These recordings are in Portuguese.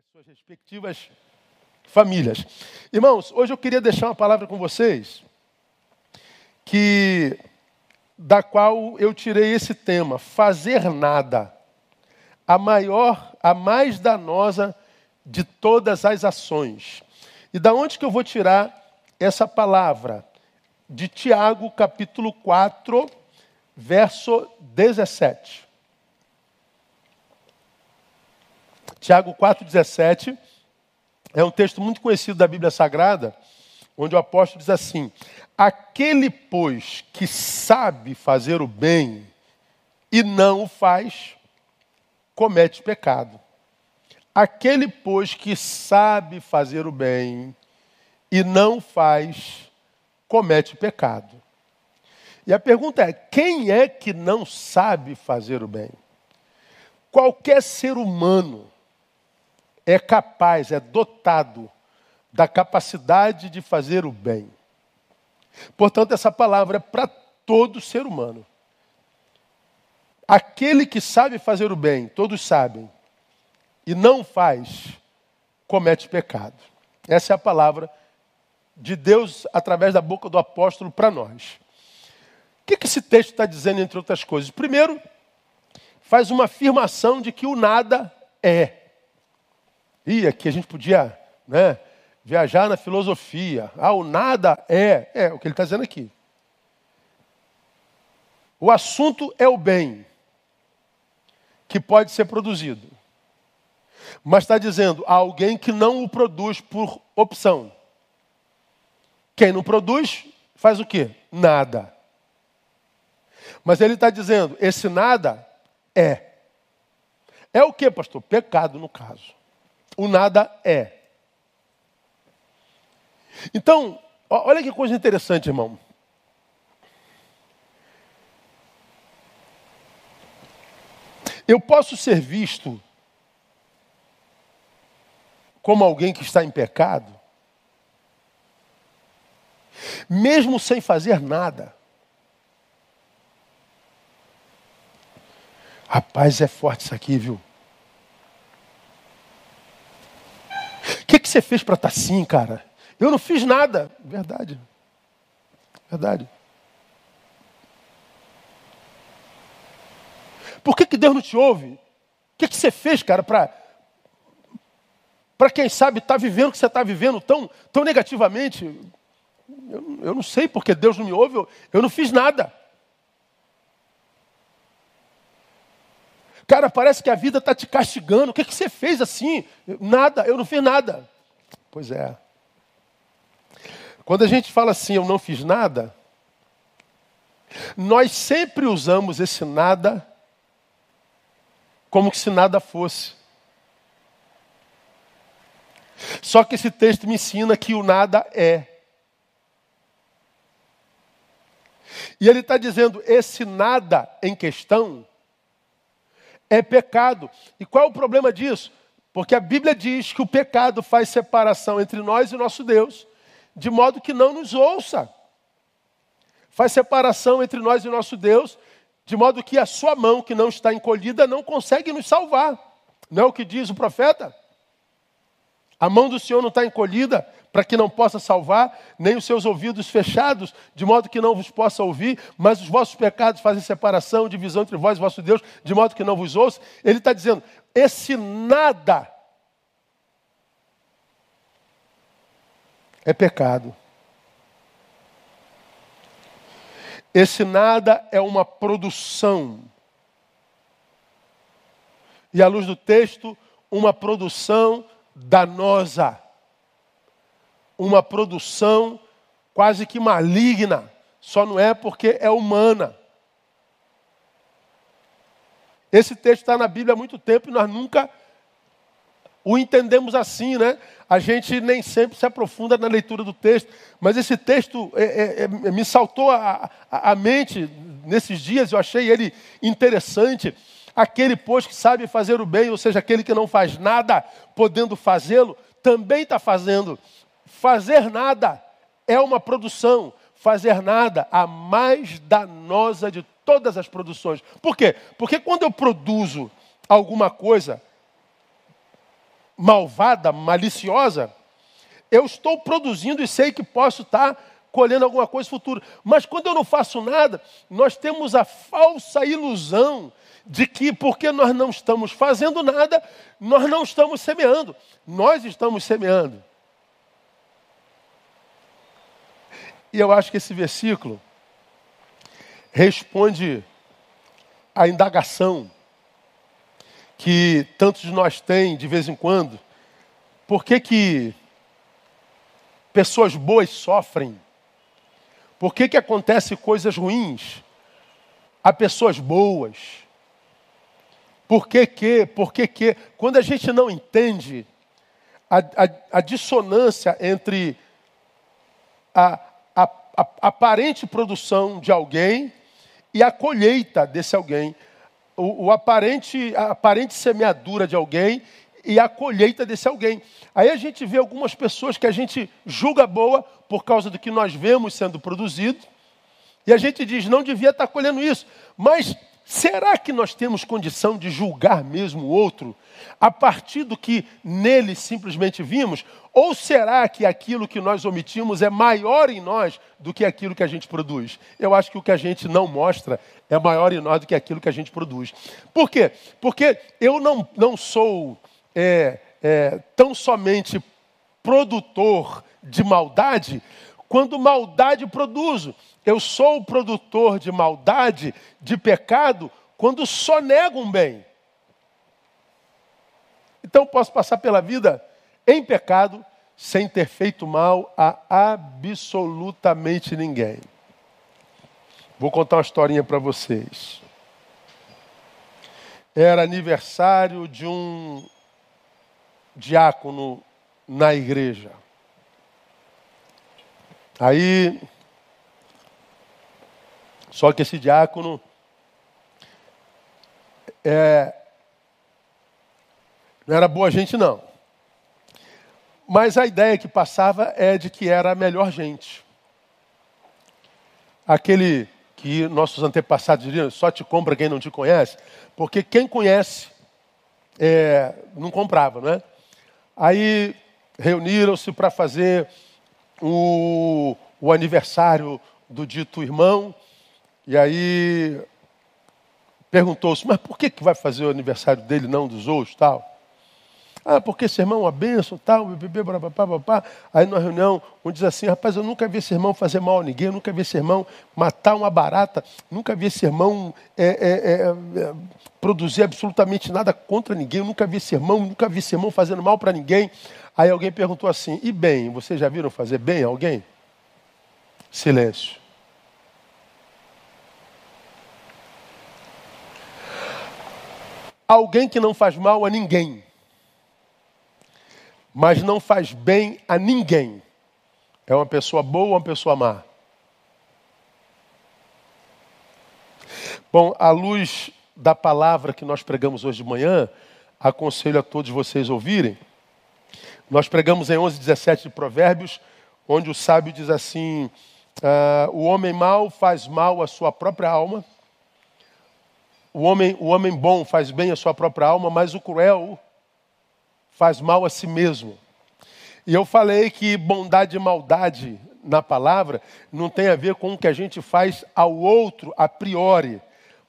das suas respectivas famílias. Irmãos, hoje eu queria deixar uma palavra com vocês que da qual eu tirei esse tema, fazer nada. A maior, a mais danosa de todas as ações. E da onde que eu vou tirar essa palavra? De Tiago, capítulo 4, verso 17. Tiago 4,17 é um texto muito conhecido da Bíblia Sagrada, onde o apóstolo diz assim: Aquele, pois, que sabe fazer o bem e não o faz, comete pecado. Aquele, pois, que sabe fazer o bem e não faz, comete pecado. E a pergunta é: quem é que não sabe fazer o bem? Qualquer ser humano é capaz, é dotado da capacidade de fazer o bem. Portanto, essa palavra é para todo ser humano. Aquele que sabe fazer o bem, todos sabem, e não faz, comete pecado. Essa é a palavra de Deus através da boca do apóstolo para nós. O que, que esse texto está dizendo, entre outras coisas? Primeiro, faz uma afirmação de que o nada é. E aqui a gente podia né, viajar na filosofia. Ah, o nada é. É o que ele está dizendo aqui. O assunto é o bem que pode ser produzido. Mas está dizendo alguém que não o produz por opção. Quem não produz, faz o quê? Nada. Mas ele está dizendo, esse nada é. É o que, pastor? Pecado, no caso o nada é. Então, olha que coisa interessante, irmão. Eu posso ser visto como alguém que está em pecado, mesmo sem fazer nada. Rapaz, é forte isso aqui, viu? que, que você fez para estar tá assim, cara? Eu não fiz nada. Verdade. Verdade. Por que, que Deus não te ouve? O que, que você fez, cara, para para quem sabe tá vivendo o que você está vivendo tão, tão negativamente. Eu, eu, não sei porque Deus não me ouve, eu, eu não fiz nada. Cara, parece que a vida está te castigando. O que, que você fez assim? Nada, eu não fiz nada. Pois é. Quando a gente fala assim, eu não fiz nada, nós sempre usamos esse nada como se nada fosse. Só que esse texto me ensina que o nada é. E ele está dizendo: esse nada em questão é pecado. E qual é o problema disso? Porque a Bíblia diz que o pecado faz separação entre nós e nosso Deus, de modo que não nos ouça. Faz separação entre nós e nosso Deus, de modo que a sua mão, que não está encolhida, não consegue nos salvar. Não é o que diz o profeta? A mão do Senhor não está encolhida para que não possa salvar, nem os seus ouvidos fechados, de modo que não vos possa ouvir, mas os vossos pecados fazem separação, divisão entre vós e vosso Deus, de modo que não vos ouça. Ele está dizendo: esse nada é pecado. Esse nada é uma produção. E à luz do texto, uma produção danosa uma produção quase que maligna, só não é porque é humana. Esse texto está na Bíblia há muito tempo e nós nunca o entendemos assim, né? A gente nem sempre se aprofunda na leitura do texto, mas esse texto é, é, é, me saltou a, a, a mente nesses dias, eu achei ele interessante. Aquele, pois, que sabe fazer o bem, ou seja, aquele que não faz nada, podendo fazê-lo, também está fazendo. Fazer nada é uma produção. Fazer nada, a mais danosa de todas as produções. Por quê? Porque quando eu produzo alguma coisa malvada, maliciosa, eu estou produzindo e sei que posso estar colhendo alguma coisa futura. Mas quando eu não faço nada, nós temos a falsa ilusão de que porque nós não estamos fazendo nada, nós não estamos semeando. Nós estamos semeando. E eu acho que esse versículo responde à indagação que tantos de nós têm de vez em quando. Por que, que pessoas boas sofrem? Por que, que acontecem coisas ruins a pessoas boas? Por que que? Por que que? Quando a gente não entende a, a, a dissonância entre a, a, aparente produção de alguém e a colheita desse alguém, o, o aparente, a aparente semeadura de alguém e a colheita desse alguém. Aí a gente vê algumas pessoas que a gente julga boa por causa do que nós vemos sendo produzido, e a gente diz, não devia estar colhendo isso. Mas Será que nós temos condição de julgar mesmo o outro a partir do que nele simplesmente vimos? Ou será que aquilo que nós omitimos é maior em nós do que aquilo que a gente produz? Eu acho que o que a gente não mostra é maior em nós do que aquilo que a gente produz. Por quê? Porque eu não, não sou é, é, tão somente produtor de maldade, quando maldade produzo. Eu sou o produtor de maldade, de pecado, quando só nego um bem. Então posso passar pela vida em pecado, sem ter feito mal a absolutamente ninguém. Vou contar uma historinha para vocês. Era aniversário de um diácono na igreja. Aí só que esse diácono é, não era boa gente, não. Mas a ideia que passava é de que era a melhor gente. Aquele que nossos antepassados diriam, só te compra quem não te conhece, porque quem conhece é, não comprava, não é? Aí reuniram-se para fazer o, o aniversário do dito irmão, e aí perguntou-se, mas por que, que vai fazer o aniversário dele, não dos outros, tal? Ah, porque esse irmão é uma tal, bebê. Aí na reunião, um diz assim, rapaz, eu nunca vi esse irmão fazer mal a ninguém, eu nunca vi esse irmão matar uma barata, nunca vi esse irmão é, é, é, é produzir absolutamente nada contra ninguém, eu nunca vi esse irmão, nunca vi esse irmão fazendo mal para ninguém. Aí alguém perguntou assim, e bem, vocês já viram fazer bem a alguém? Silêncio. Alguém que não faz mal a ninguém, mas não faz bem a ninguém, é uma pessoa boa ou uma pessoa má? Bom, à luz da palavra que nós pregamos hoje de manhã, aconselho a todos vocês ouvirem. Nós pregamos em 11, 17 de Provérbios, onde o sábio diz assim: uh, O homem mau faz mal à sua própria alma o homem, o homem bom faz bem à sua própria alma, mas o cruel faz mal a si mesmo. E eu falei que bondade e maldade na palavra não tem a ver com o que a gente faz ao outro a priori.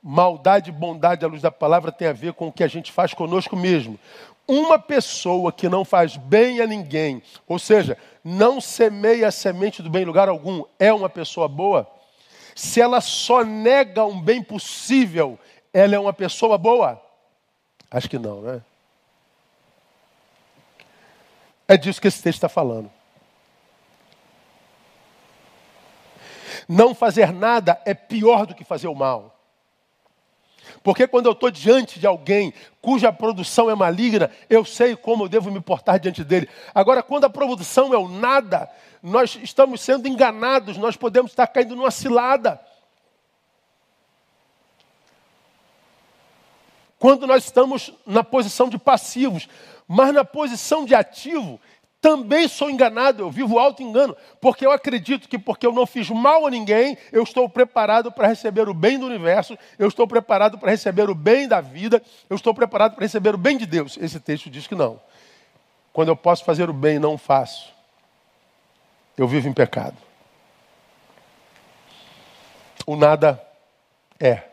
Maldade e bondade à luz da palavra tem a ver com o que a gente faz conosco mesmo. Uma pessoa que não faz bem a ninguém, ou seja, não semeia a semente do bem em lugar algum, é uma pessoa boa? Se ela só nega um bem possível, ela é uma pessoa boa? Acho que não, né? É disso que esse texto está falando. Não fazer nada é pior do que fazer o mal. Porque quando eu estou diante de alguém cuja produção é maligna, eu sei como eu devo me portar diante dele. Agora, quando a produção é o nada, nós estamos sendo enganados, nós podemos estar caindo numa cilada. Quando nós estamos na posição de passivos, mas na posição de ativo, também sou enganado, eu vivo alto engano, porque eu acredito que porque eu não fiz mal a ninguém, eu estou preparado para receber o bem do universo, eu estou preparado para receber o bem da vida, eu estou preparado para receber o bem de Deus. Esse texto diz que não. quando eu posso fazer o bem e não faço, eu vivo em pecado. O nada é.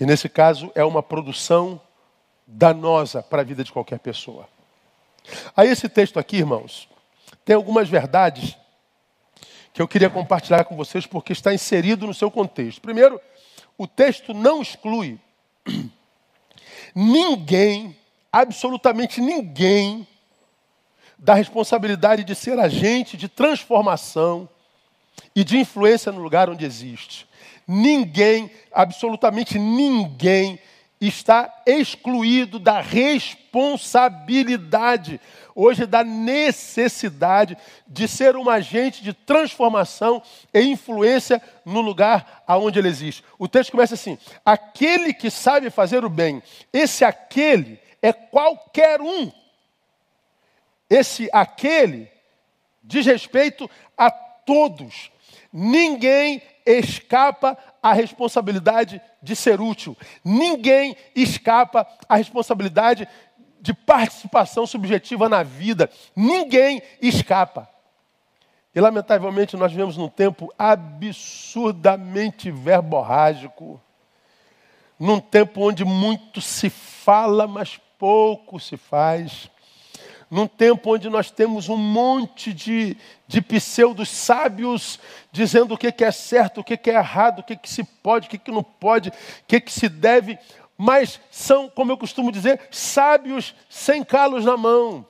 E nesse caso é uma produção danosa para a vida de qualquer pessoa. Aí esse texto aqui, irmãos, tem algumas verdades que eu queria compartilhar com vocês porque está inserido no seu contexto. Primeiro, o texto não exclui ninguém, absolutamente ninguém, da responsabilidade de ser agente de transformação e de influência no lugar onde existe. Ninguém, absolutamente ninguém, está excluído da responsabilidade, hoje da necessidade de ser um agente de transformação e influência no lugar aonde ele existe. O texto começa assim: aquele que sabe fazer o bem, esse aquele é qualquer um. Esse aquele diz respeito a todos. Ninguém escapa à responsabilidade de ser útil. Ninguém escapa à responsabilidade de participação subjetiva na vida. Ninguém escapa. E lamentavelmente nós vivemos num tempo absurdamente verborrágico, num tempo onde muito se fala, mas pouco se faz num tempo onde nós temos um monte de, de pseudos sábios dizendo o que, que é certo, o que, que é errado, o que, que se pode, o que, que não pode, o que, que se deve, mas são, como eu costumo dizer, sábios sem calos na mão.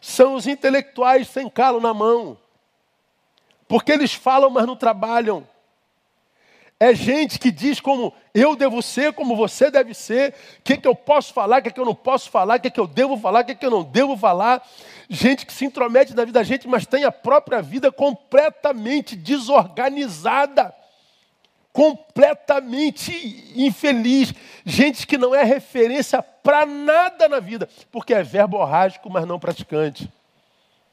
São os intelectuais sem calo na mão. Porque eles falam, mas não trabalham. É gente que diz como eu devo ser, como você deve ser, o que, que eu posso falar, o que, que eu não posso falar, o que, que eu devo falar, o que, que eu não devo falar. Gente que se intromete na vida da gente, mas tem a própria vida completamente desorganizada, completamente infeliz. Gente que não é referência para nada na vida, porque é verborrágico, mas não praticante.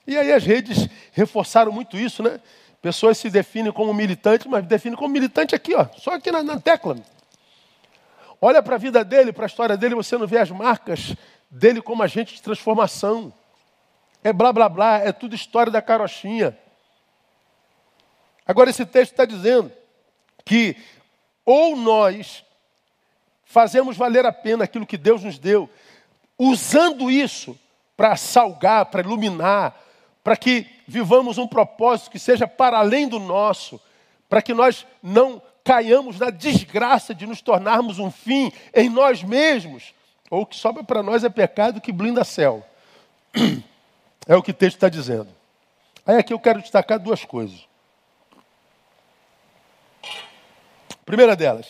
E aí as redes reforçaram muito isso, né? Pessoas se definem como militantes, mas definem como militante aqui, ó, só aqui na, na tecla. Olha para a vida dele, para a história dele, você não vê as marcas dele como agente de transformação. É blá blá blá, é tudo história da carochinha. Agora esse texto está dizendo que ou nós fazemos valer a pena aquilo que Deus nos deu, usando isso para salgar, para iluminar, para que vivamos um propósito que seja para além do nosso, para que nós não caiamos na desgraça de nos tornarmos um fim em nós mesmos, ou que sobra para nós é pecado que blinda céu. É o que o texto está dizendo. Aí aqui eu quero destacar duas coisas. Primeira delas,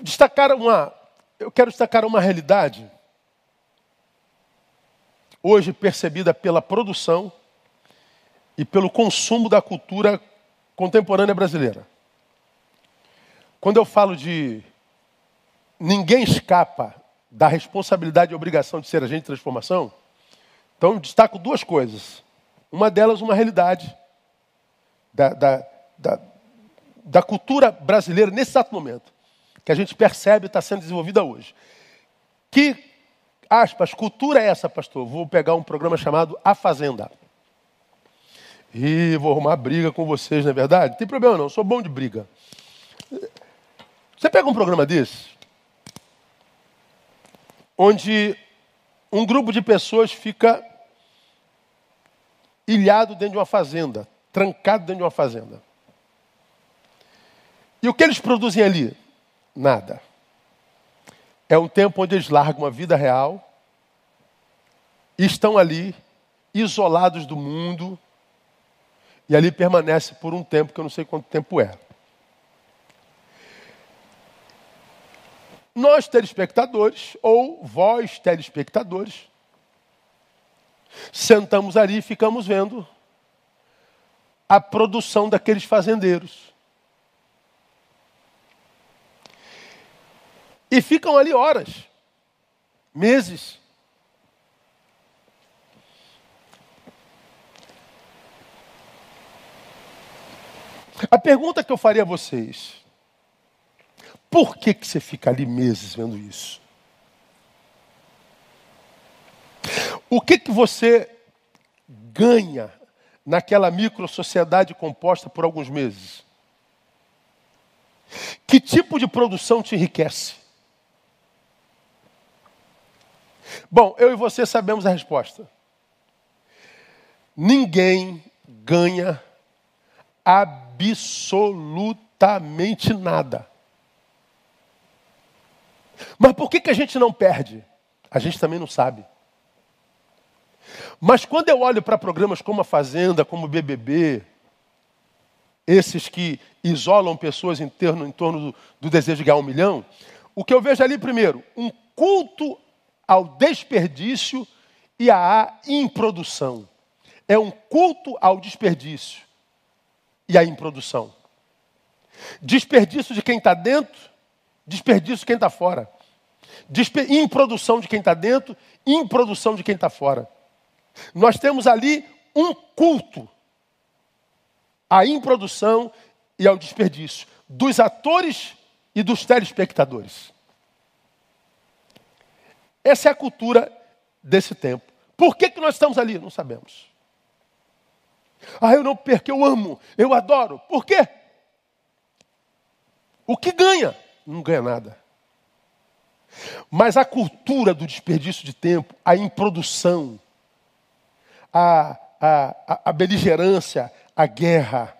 destacar uma, eu quero destacar uma realidade hoje percebida pela produção e pelo consumo da cultura contemporânea brasileira. Quando eu falo de ninguém escapa da responsabilidade e obrigação de ser agente de transformação, então destaco duas coisas. Uma delas, uma realidade da, da, da, da cultura brasileira nesse exato momento que a gente percebe está sendo desenvolvida hoje. Que, aspas, cultura é essa, pastor? Vou pegar um programa chamado A Fazenda. E vou arrumar briga com vocês, não é verdade? Não tem problema não, sou bom de briga. Você pega um programa desse, onde um grupo de pessoas fica ilhado dentro de uma fazenda, trancado dentro de uma fazenda. E o que eles produzem ali? Nada. É um tempo onde eles largam a vida real estão ali, isolados do mundo, e ali permanece por um tempo que eu não sei quanto tempo é. Nós, telespectadores, ou vós, telespectadores, sentamos ali e ficamos vendo a produção daqueles fazendeiros. E ficam ali horas, meses. A pergunta que eu faria a vocês: por que, que você fica ali meses vendo isso? O que, que você ganha naquela micro-sociedade composta por alguns meses? Que tipo de produção te enriquece? Bom, eu e você sabemos a resposta. Ninguém ganha absolutamente nada. Mas por que, que a gente não perde? A gente também não sabe. Mas quando eu olho para programas como a Fazenda, como o BBB, esses que isolam pessoas em torno, em torno do, do desejo de ganhar um milhão, o que eu vejo ali, primeiro, um culto ao desperdício e à improdução. É um culto ao desperdício e à improdução. Desperdício de quem está dentro, desperdício de quem está fora. Desper improdução de quem está dentro, improdução de quem está fora. Nós temos ali um culto à improdução e ao desperdício dos atores e dos telespectadores. Essa é a cultura desse tempo. Por que, que nós estamos ali? Não sabemos. Ah, eu não perco, eu amo, eu adoro. Por quê? O que ganha? Não ganha nada. Mas a cultura do desperdício de tempo, a improdução, a, a, a beligerância, a guerra,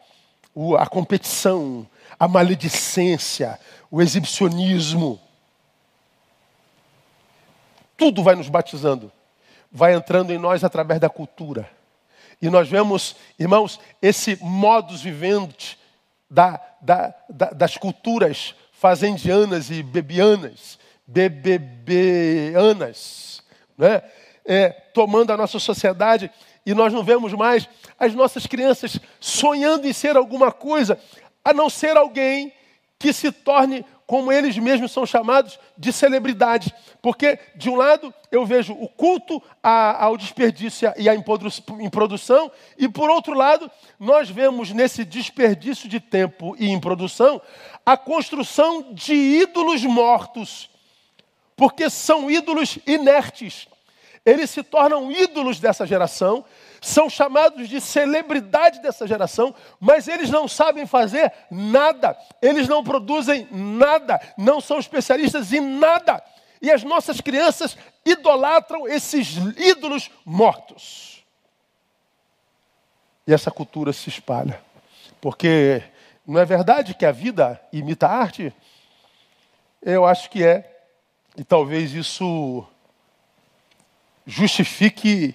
a competição, a maledicência, o exibicionismo, tudo vai nos batizando, vai entrando em nós através da cultura. E nós vemos, irmãos, esse modus vivendi da, da, da, das culturas fazendianas e bebianas, bebebeanas, né? É, tomando a nossa sociedade e nós não vemos mais as nossas crianças sonhando em ser alguma coisa, a não ser alguém que se torne como eles mesmos são chamados, de celebridade. Porque, de um lado, eu vejo o culto ao desperdício e à improdução, e, por outro lado, nós vemos nesse desperdício de tempo e improdução a construção de ídolos mortos. Porque são ídolos inertes. Eles se tornam ídolos dessa geração, são chamados de celebridade dessa geração, mas eles não sabem fazer nada, eles não produzem nada, não são especialistas em nada. E as nossas crianças idolatram esses ídolos mortos. E essa cultura se espalha. Porque não é verdade que a vida imita a arte? Eu acho que é. E talvez isso justifique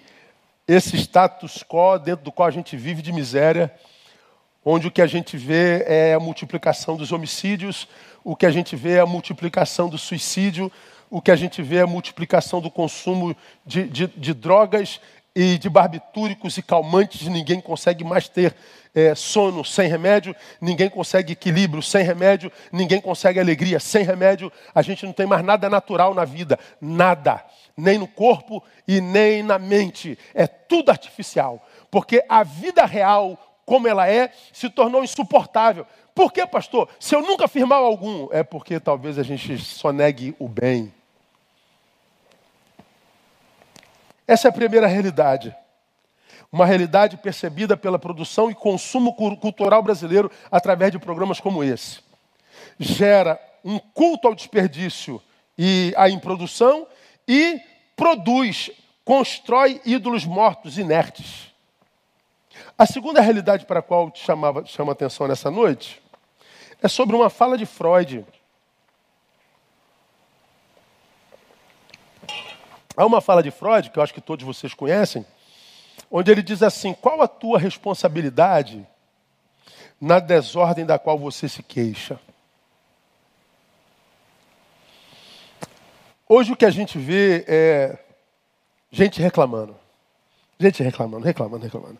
esse status quo dentro do qual a gente vive de miséria, onde o que a gente vê é a multiplicação dos homicídios, o que a gente vê é a multiplicação do suicídio, o que a gente vê é a multiplicação do consumo de, de, de drogas e de barbitúricos e calmantes, ninguém consegue mais ter é, sono sem remédio, ninguém consegue equilíbrio sem remédio, ninguém consegue alegria sem remédio, a gente não tem mais nada natural na vida, nada nem no corpo e nem na mente. É tudo artificial. Porque a vida real, como ela é, se tornou insuportável. Por quê, pastor? Se eu nunca fiz mal algum, é porque talvez a gente só negue o bem. Essa é a primeira realidade. Uma realidade percebida pela produção e consumo cultural brasileiro através de programas como esse. Gera um culto ao desperdício e à improdução e produz, constrói ídolos mortos, inertes. A segunda realidade para a qual te chamava, chama atenção nessa noite é sobre uma fala de Freud. Há uma fala de Freud, que eu acho que todos vocês conhecem, onde ele diz assim: qual a tua responsabilidade na desordem da qual você se queixa? Hoje o que a gente vê é gente reclamando. Gente reclamando, reclamando, reclamando.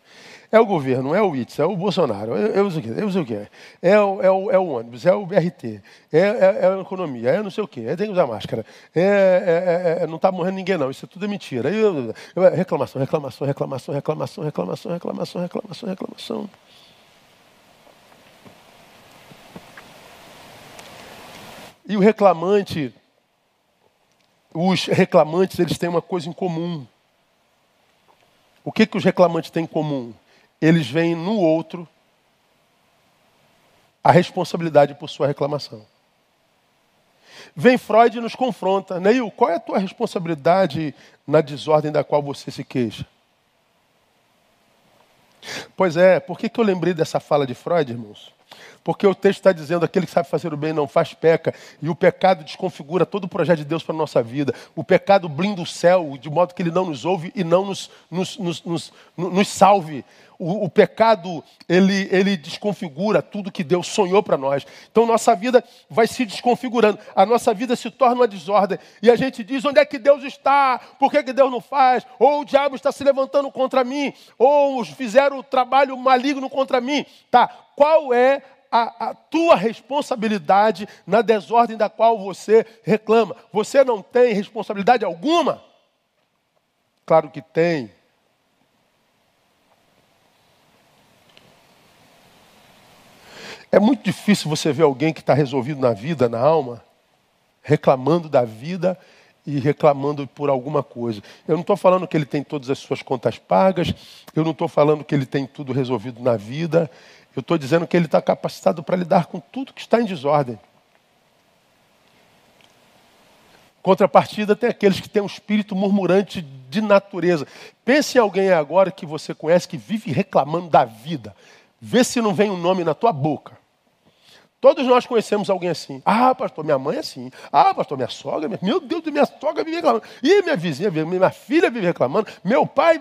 É o governo, é o ITS, é o Bolsonaro, é, é o que, é o que é. É o, é o, é o ônibus, é o BRT, é, é, é a economia, é não sei o quê, é tem que usar máscara, é, é, é, é, é não está morrendo ninguém não, isso tudo é mentira. Eu, eu, reclamação, reclamação, reclamação, reclamação, reclamação, reclamação, reclamação, reclamação. E o reclamante, os reclamantes, eles têm uma coisa em comum o que, que os reclamantes têm em comum? Eles veem no outro a responsabilidade por sua reclamação. Vem Freud e nos confronta. Neil, qual é a tua responsabilidade na desordem da qual você se queixa? Pois é, por que, que eu lembrei dessa fala de Freud, irmãos? Porque o texto está dizendo: aquele que sabe fazer o bem não faz peca, e o pecado desconfigura todo o projeto de Deus para a nossa vida. O pecado blinda o céu, de modo que ele não nos ouve e não nos, nos, nos, nos, nos salve. O, o, pecado, ele, ele desconfigura tudo que Deus sonhou para nós. Então, nossa vida vai se desconfigurando. A nossa vida se torna uma desordem. E a gente diz: onde é que Deus está? Por que, que Deus não faz? Ou o diabo está se levantando contra mim? Ou fizeram o trabalho maligno contra mim? Tá, qual é a, a, tua responsabilidade na desordem da qual você reclama. Você não tem responsabilidade alguma? Claro que tem. É muito difícil você ver alguém que está resolvido na vida, na alma, reclamando da vida e reclamando por alguma coisa. Eu não estou falando que ele tem todas as suas contas pagas, eu não estou falando que ele tem tudo resolvido na vida, eu estou dizendo que ele está capacitado para lidar com tudo que está em desordem. Contrapartida tem aqueles que têm um espírito murmurante de natureza. Pense em alguém agora que você conhece que vive reclamando da vida. Vê se não vem um nome na tua boca. Todos nós conhecemos alguém assim. Ah, pastor, minha mãe é assim. Ah, pastor, minha sogra, meu Deus, minha sogra vive reclamando. Ih, minha vizinha, minha filha vive reclamando. Meu pai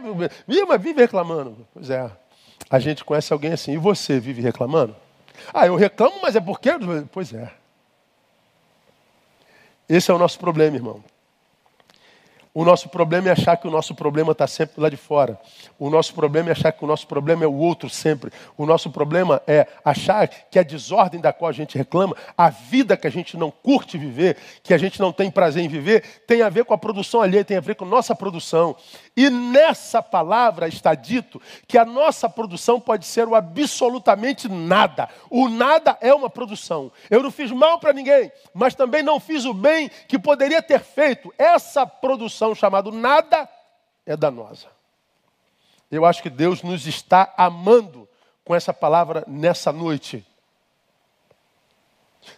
vive reclamando. Pois é. A gente conhece alguém assim. E você vive reclamando? Ah, eu reclamo, mas é porque. Pois é. Esse é o nosso problema, irmão. O nosso problema é achar que o nosso problema está sempre lá de fora. O nosso problema é achar que o nosso problema é o outro sempre. O nosso problema é achar que a desordem da qual a gente reclama, a vida que a gente não curte viver, que a gente não tem prazer em viver, tem a ver com a produção alheia, tem a ver com nossa produção. E nessa palavra está dito que a nossa produção pode ser o absolutamente nada. O nada é uma produção. Eu não fiz mal para ninguém, mas também não fiz o bem que poderia ter feito. Essa produção chamada nada é danosa. Eu acho que Deus nos está amando com essa palavra nessa noite.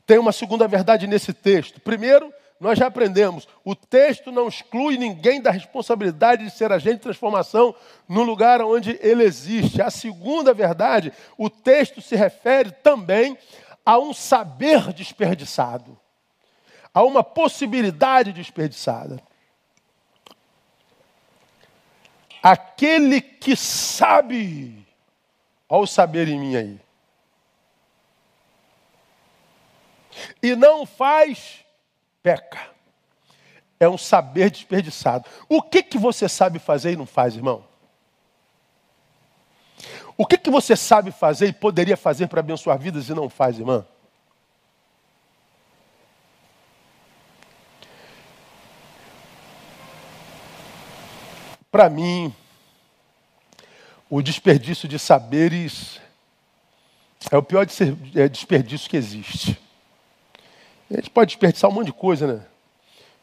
Tem uma segunda verdade nesse texto. Primeiro, nós já aprendemos, o texto não exclui ninguém da responsabilidade de ser agente de transformação no lugar onde ele existe. A segunda verdade, o texto se refere também a um saber desperdiçado, a uma possibilidade desperdiçada. Aquele que sabe, ao saber em mim aí, e não faz peca. É um saber desperdiçado. O que, que você sabe fazer e não faz, irmão? O que, que você sabe fazer e poderia fazer para abençoar vidas e não faz, irmã? Para mim, o desperdício de saberes é o pior é, desperdício que existe. A gente pode desperdiçar um monte de coisa, né?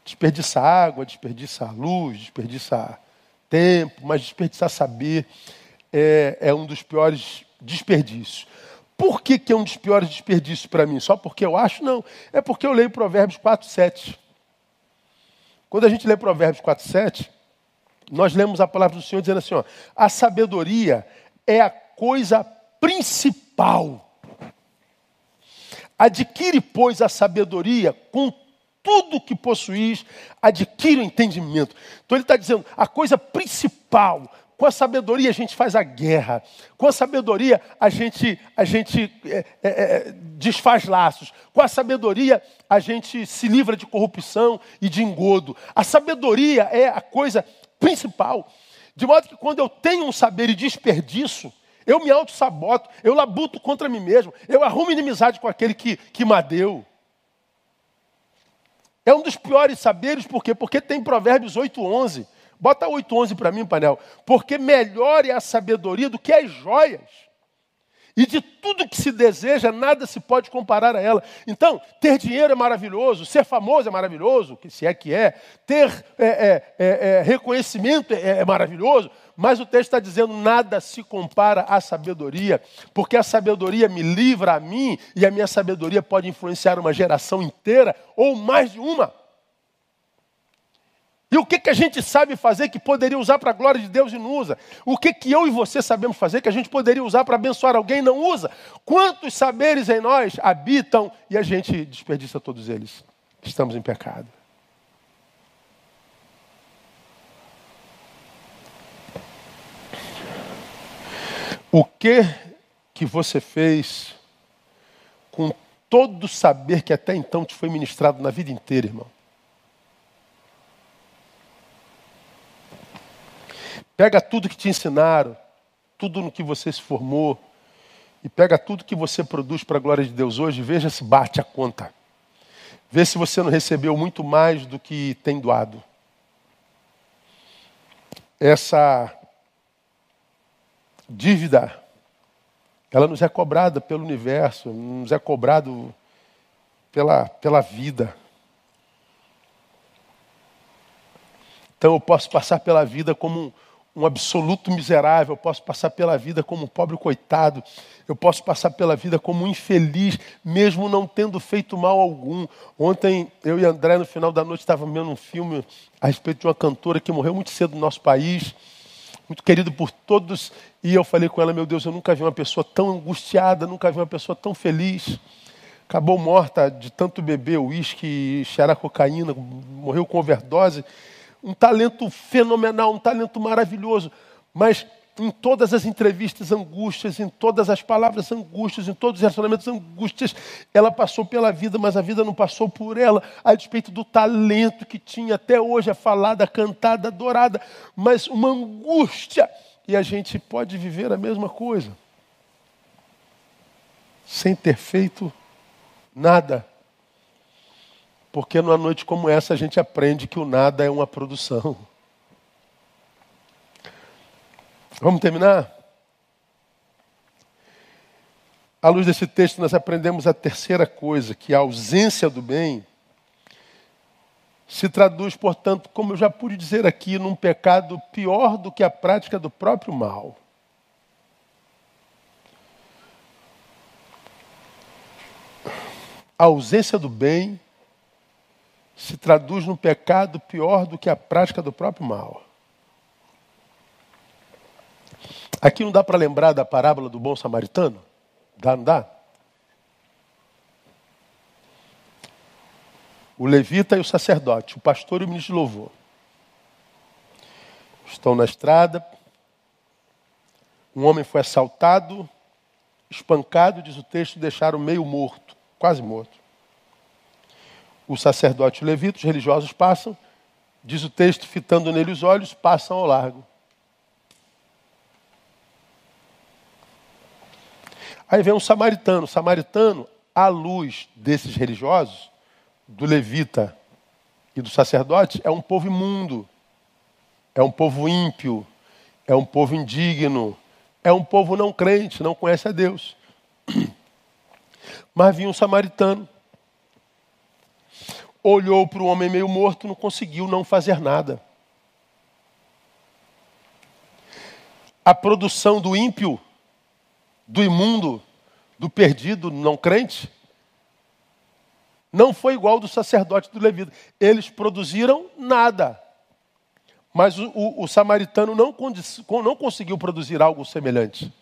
Desperdiçar água, desperdiçar luz, desperdiçar tempo, mas desperdiçar saber é, é um dos piores desperdícios. Por que, que é um dos piores desperdícios para mim? Só porque eu acho? Não. É porque eu leio Provérbios 4, 7. Quando a gente lê Provérbios 4, 7, nós lemos a palavra do Senhor dizendo assim: ó, a sabedoria é a coisa principal Adquire, pois, a sabedoria com tudo que possuís, adquire o entendimento. Então ele está dizendo, a coisa principal, com a sabedoria a gente faz a guerra, com a sabedoria a gente, a gente é, é, desfaz laços, com a sabedoria a gente se livra de corrupção e de engodo. A sabedoria é a coisa principal. De modo que quando eu tenho um saber e desperdiço, eu me auto-saboto, eu labuto contra mim mesmo, eu arrumo inimizade com aquele que, que madeu. É um dos piores saberes, por quê? Porque tem Provérbios 8,11. Bota 8,11 para mim, painel. Porque melhor é a sabedoria do que as joias. E de tudo que se deseja, nada se pode comparar a ela. Então, ter dinheiro é maravilhoso, ser famoso é maravilhoso, se é que é, ter é, é, é, é reconhecimento é, é maravilhoso, mas o texto está dizendo: nada se compara à sabedoria, porque a sabedoria me livra a mim e a minha sabedoria pode influenciar uma geração inteira ou mais de uma. E o que, que a gente sabe fazer que poderia usar para a glória de Deus e não usa? O que, que eu e você sabemos fazer que a gente poderia usar para abençoar alguém e não usa? Quantos saberes em nós habitam e a gente desperdiça todos eles? Estamos em pecado. O que que você fez com todo o saber que até então te foi ministrado na vida inteira, irmão? Pega tudo que te ensinaram, tudo no que você se formou, e pega tudo que você produz para a glória de Deus hoje, e veja se bate a conta. Vê se você não recebeu muito mais do que tem doado. Essa dívida, ela nos é cobrada pelo universo, nos é cobrado pela, pela vida. Então eu posso passar pela vida como um absoluto miserável, eu posso passar pela vida como um pobre coitado, eu posso passar pela vida como um infeliz, mesmo não tendo feito mal algum. Ontem eu e André, no final da noite, estávamos vendo um filme a respeito de uma cantora que morreu muito cedo no nosso país, muito querido por todos, e eu falei com ela: Meu Deus, eu nunca vi uma pessoa tão angustiada, nunca vi uma pessoa tão feliz. Acabou morta de tanto beber uísque, cheirar cocaína, morreu com overdose um talento fenomenal, um talento maravilhoso, mas em todas as entrevistas, angústias, em todas as palavras, angústias, em todos os relacionamentos, angústias. Ela passou pela vida, mas a vida não passou por ela, a despeito do talento que tinha até hoje, a falada, cantada, adorada, mas uma angústia. E a gente pode viver a mesma coisa, sem ter feito nada. Porque numa noite como essa a gente aprende que o nada é uma produção. Vamos terminar? À luz desse texto, nós aprendemos a terceira coisa, que a ausência do bem se traduz, portanto, como eu já pude dizer aqui, num pecado pior do que a prática do próprio mal. A ausência do bem se traduz num pecado pior do que a prática do próprio mal. Aqui não dá para lembrar da parábola do bom samaritano? Dá, não dá? O levita e o sacerdote, o pastor e o ministro de louvor. Estão na estrada. Um homem foi assaltado, espancado, diz o texto, deixaram meio morto, quase morto o sacerdote e levita, os religiosos passam, diz o texto, fitando nele os olhos, passam ao largo. Aí vem um samaritano. Samaritano, à luz desses religiosos, do levita e do sacerdote, é um povo imundo, é um povo ímpio, é um povo indigno, é um povo não crente, não conhece a Deus. Mas vinha um samaritano olhou para o homem meio morto, não conseguiu não fazer nada. A produção do ímpio, do imundo, do perdido, não crente, não foi igual do sacerdote do levita. Eles produziram nada. Mas o, o, o samaritano não, não conseguiu produzir algo semelhante.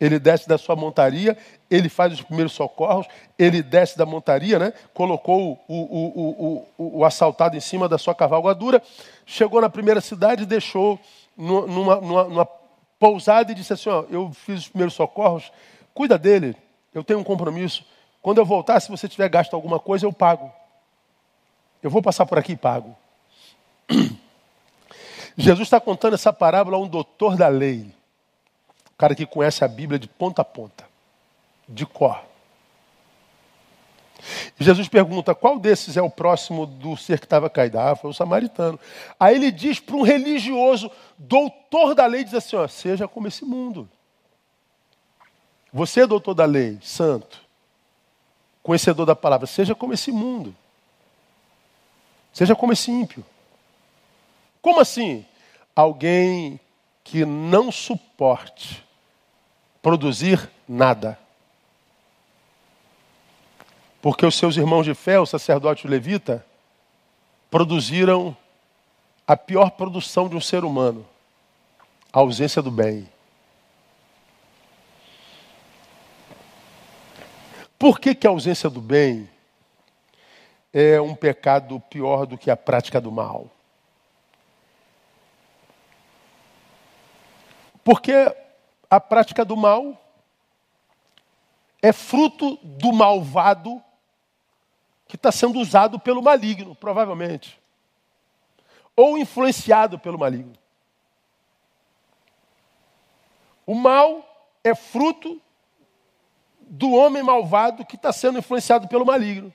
Ele desce da sua montaria, ele faz os primeiros socorros, ele desce da montaria, né? colocou o, o, o, o assaltado em cima da sua cavalgadura, chegou na primeira cidade, deixou numa, numa, numa pousada e disse assim: ó, Eu fiz os primeiros socorros, cuida dele, eu tenho um compromisso. Quando eu voltar, se você tiver gasto alguma coisa, eu pago. Eu vou passar por aqui e pago. Jesus está contando essa parábola a um doutor da lei cara que conhece a Bíblia de ponta a ponta, de cor. Jesus pergunta: qual desses é o próximo do ser que estava caído? Ah, foi o samaritano. Aí ele diz para um religioso, doutor da lei, diz assim: ó, seja como esse mundo. Você, doutor da lei, santo, conhecedor da palavra, seja como esse mundo. Seja como esse ímpio. Como assim? Alguém que não suporte produzir nada. Porque os seus irmãos de fé, o sacerdote e o levita, produziram a pior produção de um ser humano: a ausência do bem. Por que, que a ausência do bem é um pecado pior do que a prática do mal? Porque a prática do mal é fruto do malvado que está sendo usado pelo maligno, provavelmente. Ou influenciado pelo maligno. O mal é fruto do homem malvado que está sendo influenciado pelo maligno.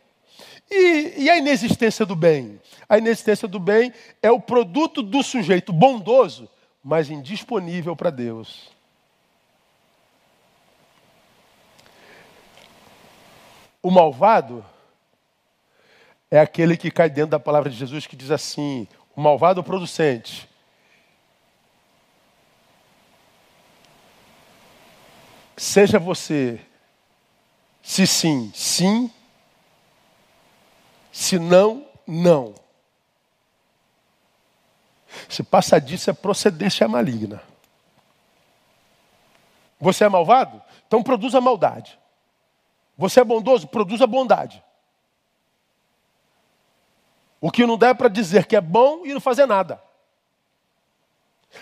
E, e, a inexistência do bem? A inexistência do bem é o produto do sujeito bondoso, mas indisponível para Deus. O malvado é aquele que cai dentro da palavra de Jesus que diz assim: o malvado producente. Seja você, se sim, sim, se não, não. Se passa disso é procedência maligna. Você é malvado? Então produza maldade. Você é bondoso? Produza bondade. O que não dá é para dizer que é bom e não fazer nada.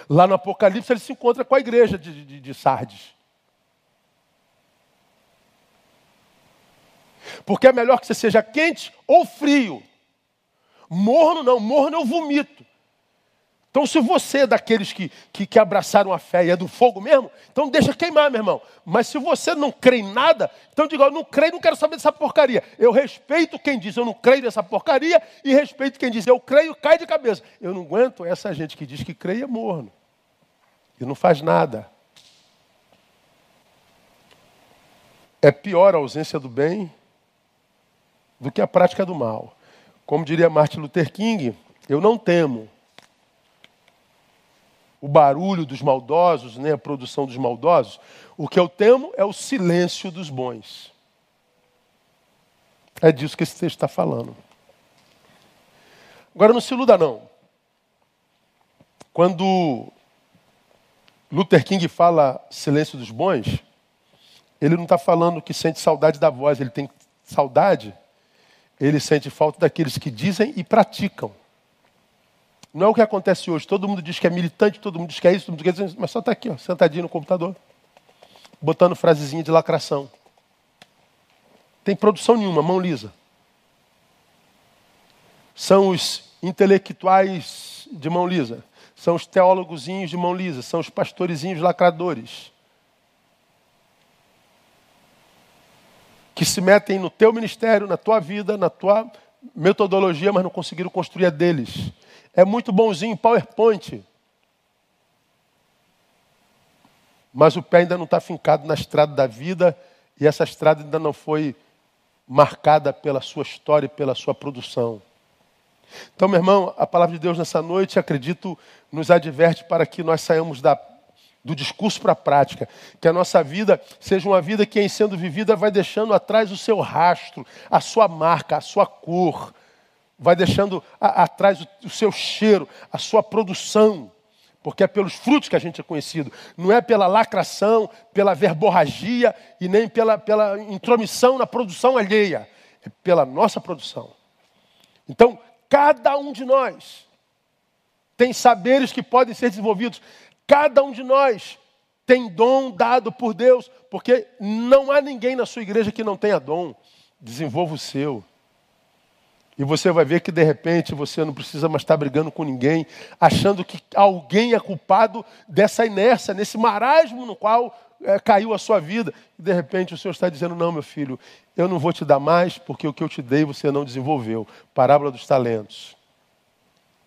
Lá no Apocalipse ele se encontra com a igreja de, de, de Sardes. Porque é melhor que você seja quente ou frio. Morno não, morno eu vomito. Então, se você é daqueles que, que, que, abraçaram a fé e é do fogo mesmo, então deixa queimar, meu irmão. Mas se você não crê em nada, então diga, eu não creio, não quero saber dessa porcaria. Eu respeito quem diz, eu não creio nessa porcaria, e respeito quem diz, eu creio, cai de cabeça. Eu não aguento essa gente que diz que crê e é morno. E não faz nada. É pior a ausência do bem do que a prática do mal. Como diria Martin Luther King, eu não temo o barulho dos maldosos, nem a produção dos maldosos. O que eu temo é o silêncio dos bons. É disso que esse texto está falando. Agora não se iluda não. Quando Luther King fala silêncio dos bons, ele não está falando que sente saudade da voz, ele tem saudade, ele sente falta daqueles que dizem e praticam. Não é o que acontece hoje. Todo mundo diz que é militante, todo mundo diz que é isso, todo mundo diz que é isso, mas só está aqui, ó, sentadinho no computador, botando frasezinha de lacração. Tem produção nenhuma, mão lisa. São os intelectuais de mão lisa. São os teólogozinhos de mão lisa. São os pastorezinhos lacradores. Que se metem no teu ministério, na tua vida, na tua metodologia, mas não conseguiram construir a deles. É muito bonzinho PowerPoint. Mas o pé ainda não está fincado na estrada da vida e essa estrada ainda não foi marcada pela sua história e pela sua produção. Então, meu irmão, a palavra de Deus nessa noite, acredito, nos adverte para que nós saiamos da, do discurso para a prática. Que a nossa vida seja uma vida que, em sendo vivida, vai deixando atrás o seu rastro, a sua marca, a sua cor, vai deixando atrás o, o seu cheiro, a sua produção, porque é pelos frutos que a gente é conhecido, não é pela lacração, pela verborragia e nem pela, pela intromissão na produção alheia, é pela nossa produção. Então, cada um de nós tem saberes que podem ser desenvolvidos, cada um de nós tem dom dado por Deus, porque não há ninguém na sua igreja que não tenha dom. Desenvolva o seu. E você vai ver que de repente você não precisa mais estar brigando com ninguém, achando que alguém é culpado dessa inércia, nesse marasmo no qual é, caiu a sua vida. E de repente o Senhor está dizendo: Não, meu filho, eu não vou te dar mais porque o que eu te dei você não desenvolveu. Parábola dos talentos.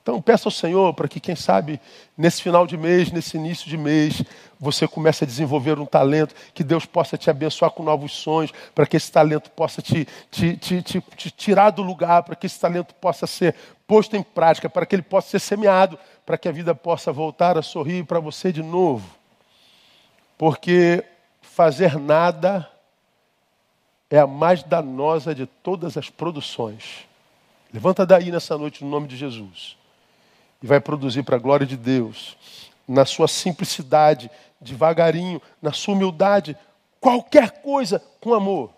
Então peça ao Senhor para que, quem sabe, nesse final de mês, nesse início de mês, você comece a desenvolver um talento, que Deus possa te abençoar com novos sonhos, para que esse talento possa te, te, te, te, tirar do lugar, para que esse talento possa ser posto em prática, para que ele possa ser semeado, para que a vida possa voltar a sorrir para você de novo. Porque fazer nada é a mais danosa de todas as produções. Levanta daí nessa noite no nome de Jesus e vai produzir para a glória de Deus, na sua simplicidade, devagarinho, na sua humildade, qualquer coisa com amor.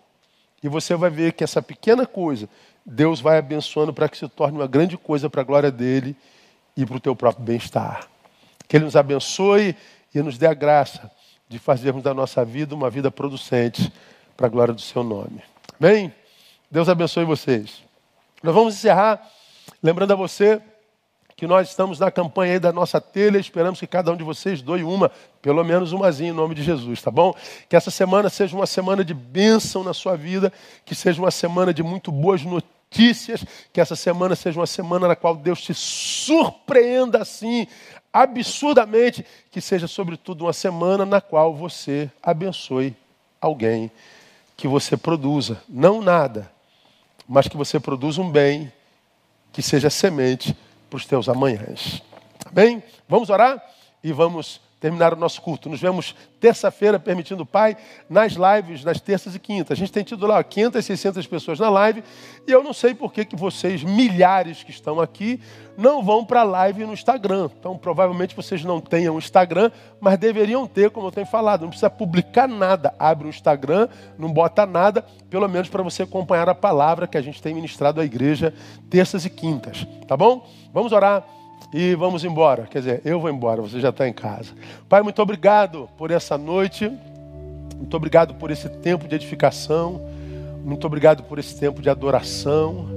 E você vai ver que essa pequena coisa, Deus vai abençoando para que se torne uma grande coisa para a glória dele e para o teu próprio bem-estar. Que Ele nos abençoe e nos dê a graça de fazermos da nossa vida uma vida producente para a glória do seu nome. Bem, Deus abençoe vocês. Nós vamos encerrar lembrando a você que nós estamos na campanha aí da nossa telha, esperamos que cada um de vocês doe uma, pelo menos umazinha em nome de Jesus, tá bom? Que essa semana seja uma semana de bênção na sua vida, que seja uma semana de muito boas notícias, que essa semana seja uma semana na qual Deus te surpreenda assim, absurdamente, que seja sobretudo uma semana na qual você abençoe alguém, que você produza, não nada, mas que você produza um bem que seja semente para os teus amanhãs. Bem, vamos orar e vamos terminar o nosso culto. Nos vemos terça-feira, permitindo o Pai, nas lives, nas terças e quintas. A gente tem tido lá 500, 600 pessoas na live e eu não sei por que, que vocês, milhares que estão aqui, não vão para a live no Instagram. Então, provavelmente vocês não tenham Instagram, mas deveriam ter, como eu tenho falado. Não precisa publicar nada. Abre o Instagram, não bota nada, pelo menos para você acompanhar a palavra que a gente tem ministrado à igreja terças e quintas. Tá bom? Vamos orar e vamos embora. Quer dizer, eu vou embora, você já está em casa. Pai, muito obrigado por essa noite. Muito obrigado por esse tempo de edificação. Muito obrigado por esse tempo de adoração.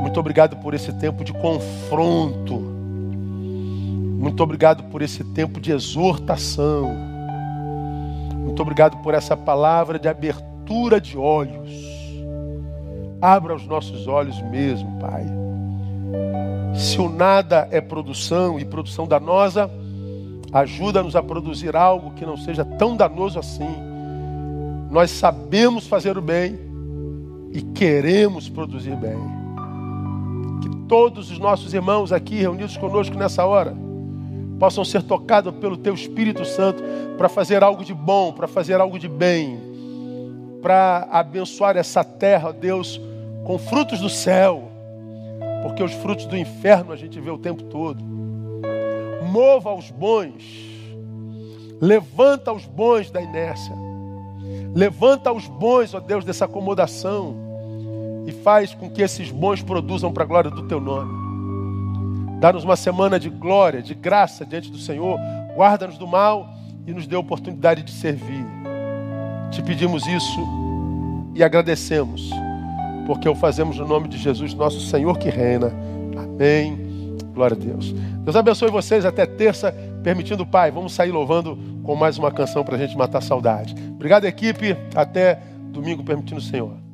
Muito obrigado por esse tempo de confronto. Muito obrigado por esse tempo de exortação. Muito obrigado por essa palavra de abertura de olhos. Abra os nossos olhos mesmo, Pai se o nada é produção e produção danosa, ajuda-nos a produzir algo que não seja tão danoso assim. Nós sabemos fazer o bem e queremos produzir bem. Que todos os nossos irmãos aqui reunidos conosco nessa hora possam ser tocados pelo Teu Espírito Santo para fazer algo de bom, para fazer algo de bem, para abençoar essa terra, Deus, com frutos do céu porque os frutos do inferno a gente vê o tempo todo. Mova os bons, levanta os bons da inércia, levanta os bons, ó Deus, dessa acomodação e faz com que esses bons produzam para a glória do teu nome. Dá-nos uma semana de glória, de graça diante do Senhor, guarda-nos do mal e nos dê a oportunidade de servir. Te pedimos isso e agradecemos porque o fazemos no nome de Jesus, nosso Senhor que reina. Amém. Glória a Deus. Deus abençoe vocês até terça, permitindo o Pai. Vamos sair louvando com mais uma canção para a gente matar a saudade. Obrigado, equipe. Até domingo, permitindo o Senhor.